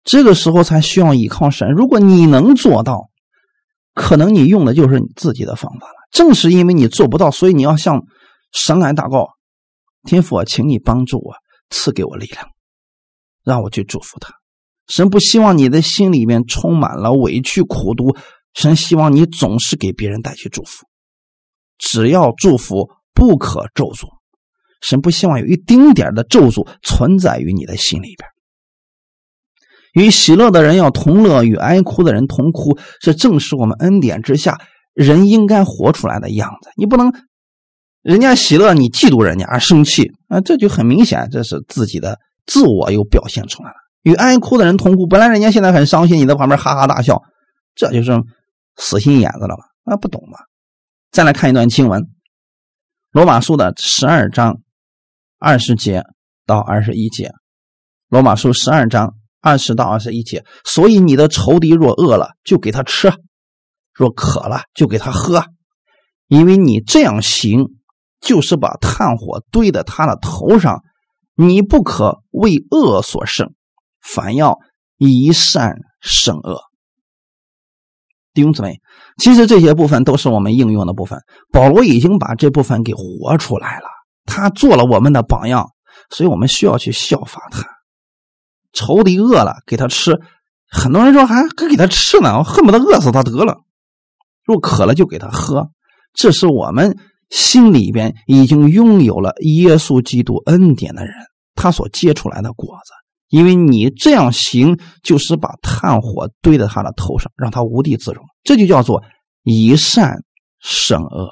这个时候才需要依靠神。如果你能做到，可能你用的就是你自己的方法了。正是因为你做不到，所以你要向神来祷告：“天父，请你帮助我，赐给我力量，让我去祝福他。”神不希望你的心里面充满了委屈苦毒，神希望你总是给别人带去祝福。只要祝福，不可咒诅。神不希望有一丁点的咒诅存在于你的心里边。与喜乐的人要同乐，与哀哭的人同哭，这正是我们恩典之下人应该活出来的样子。你不能，人家喜乐，你嫉妒人家而生气啊，这就很明显，这是自己的自我又表现出来了。与哀哭的人同哭，本来人家现在很伤心，你在旁边哈哈大笑，这就是死心眼子了吧？啊，不懂吧？再来看一段经文，《罗马书》的十二章二十节到二十一节，《罗马书》十二章。二十到二十一节，所以你的仇敌若饿了，就给他吃；若渴了，就给他喝。因为你这样行，就是把炭火堆在他的头上。你不可为恶所胜，反要以善胜恶。弟兄姊妹，其实这些部分都是我们应用的部分。保罗已经把这部分给活出来了，他做了我们的榜样，所以我们需要去效法他。仇敌饿了，给他吃。很多人说还还给他吃呢，我恨不得饿死他得了。若渴了就给他喝，这是我们心里边已经拥有了耶稣基督恩典的人，他所结出来的果子。因为你这样行，就是把炭火堆在他的头上，让他无地自容。这就叫做以善胜恶，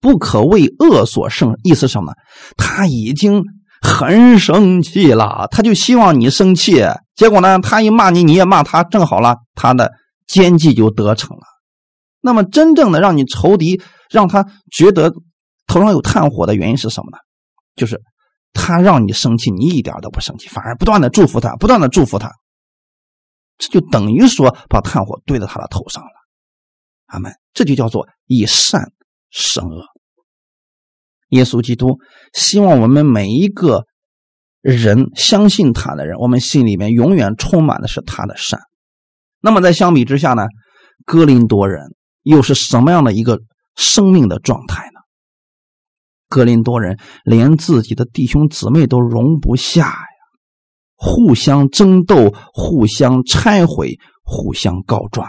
不可为恶所胜。意思什么？他已经很生气了，他就希望你生气。结果呢，他一骂你，你也骂他，正好了，他的奸计就得逞了。那么，真正的让你仇敌，让他觉得头上有炭火的原因是什么呢？就是。他让你生气，你一点都不生气，反而不断的祝福他，不断的祝福他，这就等于说把炭火堆在他的头上了。阿门。这就叫做以善胜恶。耶稣基督希望我们每一个人相信他的人，我们心里面永远充满的是他的善。那么在相比之下呢，哥林多人又是什么样的一个生命的状态呢？格林多人连自己的弟兄姊妹都容不下呀，互相争斗，互相拆毁，互相告状，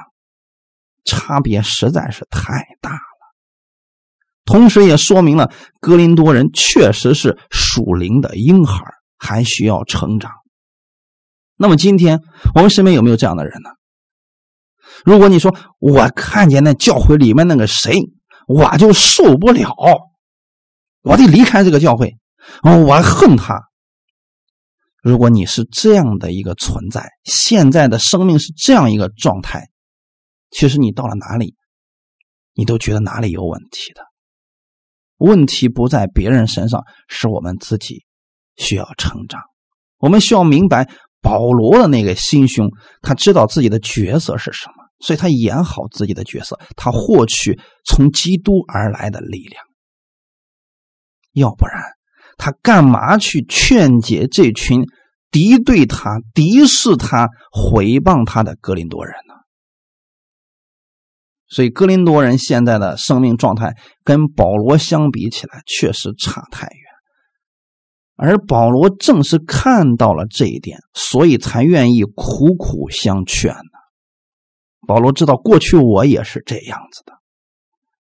差别实在是太大了。同时也说明了格林多人确实是属灵的婴孩，还需要成长。那么今天我们身边有没有这样的人呢？如果你说我看见那教会里面那个谁，我就受不了。我得离开这个教会，我恨他。如果你是这样的一个存在，现在的生命是这样一个状态，其实你到了哪里，你都觉得哪里有问题的。问题不在别人身上，是我们自己需要成长。我们需要明白保罗的那个心胸，他知道自己的角色是什么，所以他演好自己的角色，他获取从基督而来的力量。要不然，他干嘛去劝解这群敌对他、敌视他、毁谤他的格林多人呢？所以，格林多人现在的生命状态跟保罗相比起来，确实差太远。而保罗正是看到了这一点，所以才愿意苦苦相劝呢。保罗知道，过去我也是这样子的。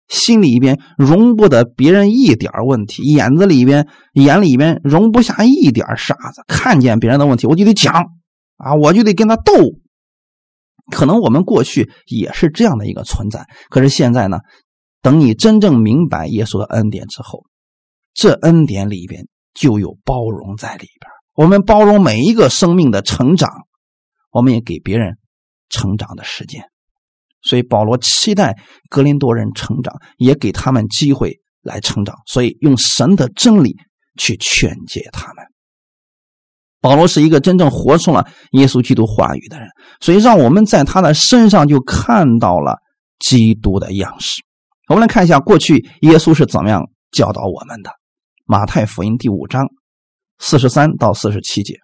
心里边容不得别人一点问题，眼子里边、眼里边容不下一点沙子。看见别人的问题，我就得讲啊，我就得跟他斗。可能我们过去也是这样的一个存在，可是现在呢，等你真正明白耶稣的恩典之后，这恩典里边就有包容在里边。我们包容每一个生命的成长，我们也给别人成长的时间。所以保罗期待格林多人成长，也给他们机会来成长。所以用神的真理去劝诫他们。保罗是一个真正活出了耶稣基督话语的人，所以让我们在他的身上就看到了基督的样式。我们来看一下过去耶稣是怎么样教导我们的。马太福音第五章四十三到四十七节。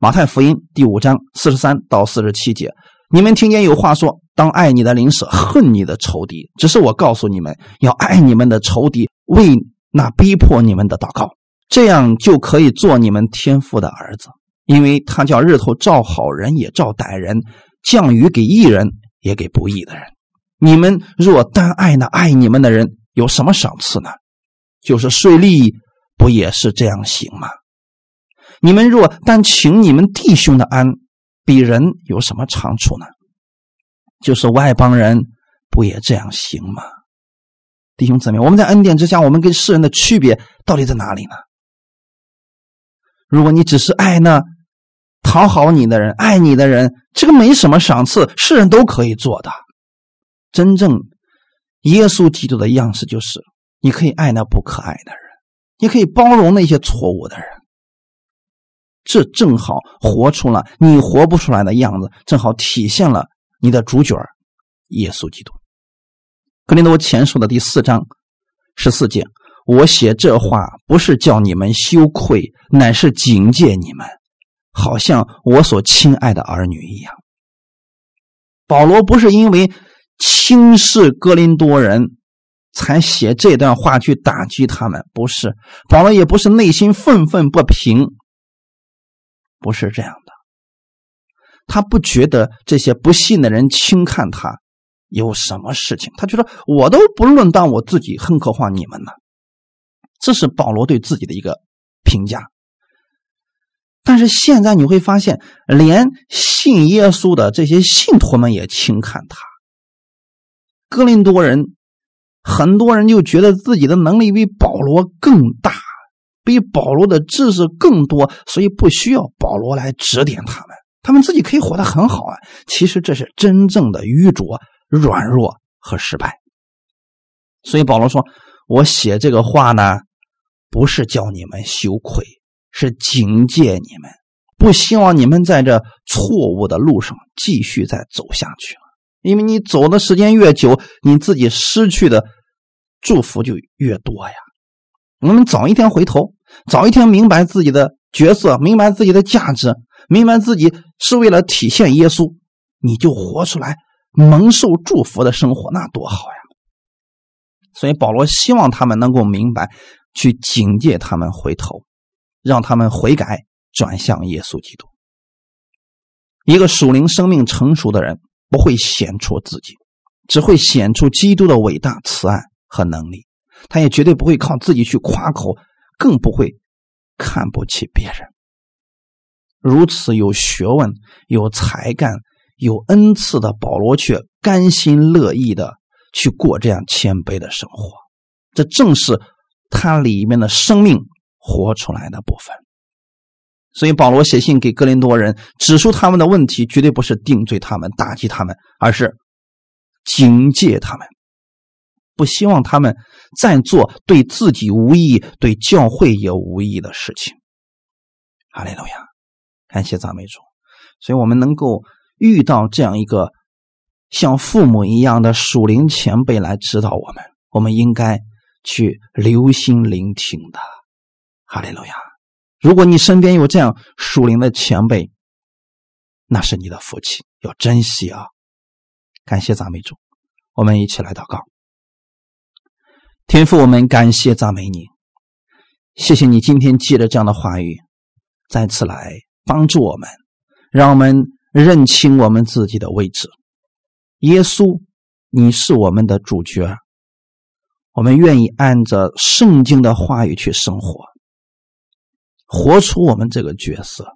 马太福音第五章四十三到四十七节。你们听见有话说：“当爱你的邻舍，恨你的仇敌。”只是我告诉你们，要爱你们的仇敌，为那逼迫你们的祷告，这样就可以做你们天父的儿子。因为他叫日头照好人也照歹人，降雨给义人也给不义的人。你们若单爱那爱你们的人，有什么赏赐呢？就是税吏不也是这样行吗？你们若但请你们弟兄的安。比人有什么长处呢？就是外邦人不也这样行吗？弟兄姊妹，我们在恩典之下，我们跟世人的区别到底在哪里呢？如果你只是爱那讨好你的人、爱你的人，这个没什么赏赐，世人都可以做的。真正耶稣基督的样式就是，你可以爱那不可爱的人，你可以包容那些错误的人。这正好活出了你活不出来的样子，正好体现了你的主角耶稣基督。格林多前书的第四章十四节，我写这话不是叫你们羞愧，乃是警戒你们，好像我所亲爱的儿女一样。保罗不是因为轻视格林多人才写这段话去打击他们，不是。保罗也不是内心愤愤不平。不是这样的，他不觉得这些不信的人轻看他，有什么事情？他觉得我都不论当我自己，更何况你们呢？这是保罗对自己的一个评价。但是现在你会发现，连信耶稣的这些信徒们也轻看他。哥林多人很多人就觉得自己的能力比保罗更大，比保罗的知识更多，所以不需要保罗来指点他们，他们自己可以活得很好啊。其实这是真正的愚拙、软弱和失败。所以保罗说：“我写这个话呢，不是叫你们羞愧。”是警戒你们，不希望你们在这错误的路上继续再走下去了。因为你走的时间越久，你自己失去的祝福就越多呀。我们早一天回头，早一天明白自己的角色，明白自己的价值，明白自己是为了体现耶稣，你就活出来蒙受祝福的生活，那多好呀！所以保罗希望他们能够明白，去警戒他们回头。让他们悔改，转向耶稣基督。一个属灵生命成熟的人，不会显出自己，只会显出基督的伟大、慈爱和能力。他也绝对不会靠自己去夸口，更不会看不起别人。如此有学问、有才干、有恩赐的保罗，却甘心乐意的去过这样谦卑的生活。这正是他里面的生命。活出来的部分，所以保罗写信给哥林多人，指出他们的问题，绝对不是定罪他们、打击他们，而是警戒他们，不希望他们再做对自己无益、对教会也无益的事情。哈利路亚，感谢赞美主。所以，我们能够遇到这样一个像父母一样的属灵前辈来指导我们，我们应该去留心聆听的。哈利路亚！如果你身边有这样属灵的前辈，那是你的福气，要珍惜啊！感谢赞美主，我们一起来祷告。天父，我们感谢赞美你，谢谢你今天借着这样的话语，再次来帮助我们，让我们认清我们自己的位置。耶稣，你是我们的主角，我们愿意按着圣经的话语去生活。活出我们这个角色。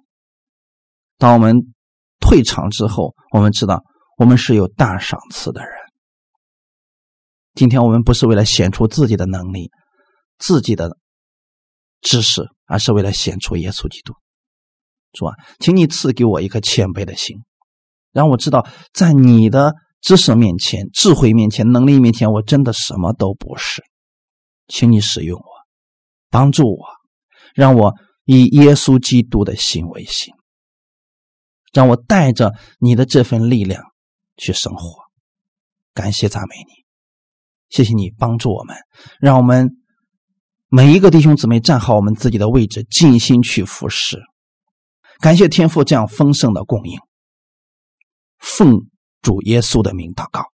当我们退场之后，我们知道我们是有大赏赐的人。今天我们不是为了显出自己的能力、自己的知识，而是为了显出耶稣基督。主啊，请你赐给我一颗谦卑的心，让我知道，在你的知识面前、智慧面前、能力面前，我真的什么都不是。请你使用我，帮助我，让我。以耶稣基督的心为心，让我带着你的这份力量去生活。感谢赞美你，谢谢你帮助我们，让我们每一个弟兄姊妹站好我们自己的位置，尽心去服侍。感谢天父这样丰盛的供应，奉主耶稣的名祷告，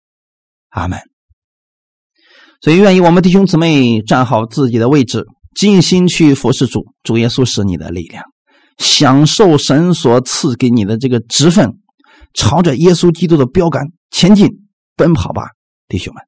阿门。所以，愿意我们弟兄姊妹站好自己的位置。尽心去服侍主，主耶稣是你的力量，享受神所赐给你的这个职分，朝着耶稣基督的标杆前进奔跑吧，弟兄们。